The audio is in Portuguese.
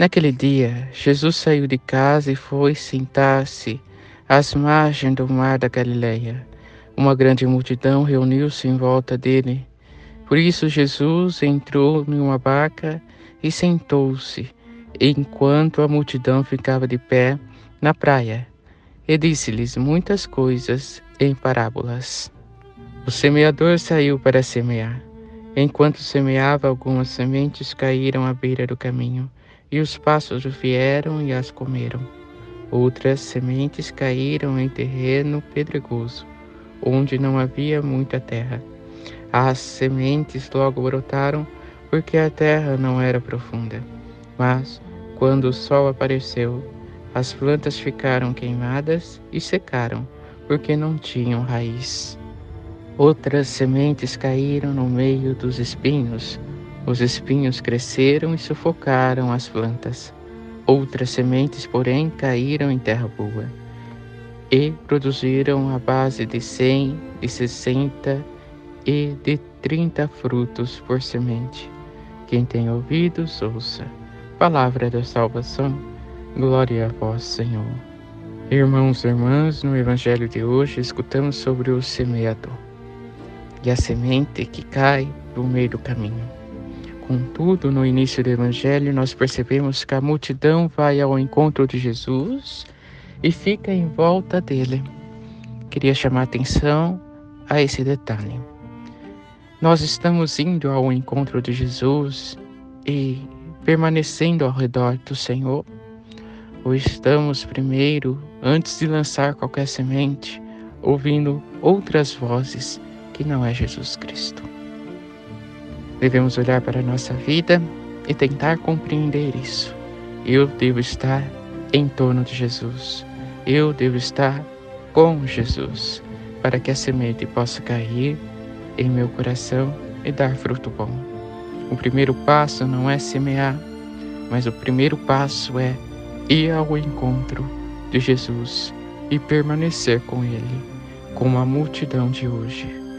Naquele dia, Jesus saiu de casa e foi sentar-se às margens do mar da Galileia. Uma grande multidão reuniu-se em volta dele. Por isso, Jesus entrou em uma barca e sentou-se, enquanto a multidão ficava de pé na praia. E disse-lhes muitas coisas em parábolas. O semeador saiu para semear. Enquanto semeava, algumas sementes caíram à beira do caminho e os pássaros vieram e as comeram. Outras sementes caíram em terreno pedregoso, onde não havia muita terra. As sementes logo brotaram, porque a terra não era profunda. Mas, quando o sol apareceu, as plantas ficaram queimadas e secaram, porque não tinham raiz. Outras sementes caíram no meio dos espinhos os espinhos cresceram e sufocaram as plantas. Outras sementes, porém, caíram em terra boa e produziram a base de cem, de sessenta e de trinta frutos por semente. Quem tem ouvidos, ouça. Palavra da salvação. Glória a vós, Senhor. Irmãos e irmãs, no Evangelho de hoje escutamos sobre o semeador e a semente que cai no meio do caminho. Contudo, no início do Evangelho, nós percebemos que a multidão vai ao encontro de Jesus e fica em volta dele. Queria chamar atenção a esse detalhe. Nós estamos indo ao encontro de Jesus e permanecendo ao redor do Senhor? Ou estamos primeiro, antes de lançar qualquer semente, ouvindo outras vozes que não é Jesus Cristo? Devemos olhar para a nossa vida e tentar compreender isso. Eu devo estar em torno de Jesus. Eu devo estar com Jesus para que a semente possa cair em meu coração e dar fruto bom. O primeiro passo não é semear, mas o primeiro passo é ir ao encontro de Jesus e permanecer com Ele, como a multidão de hoje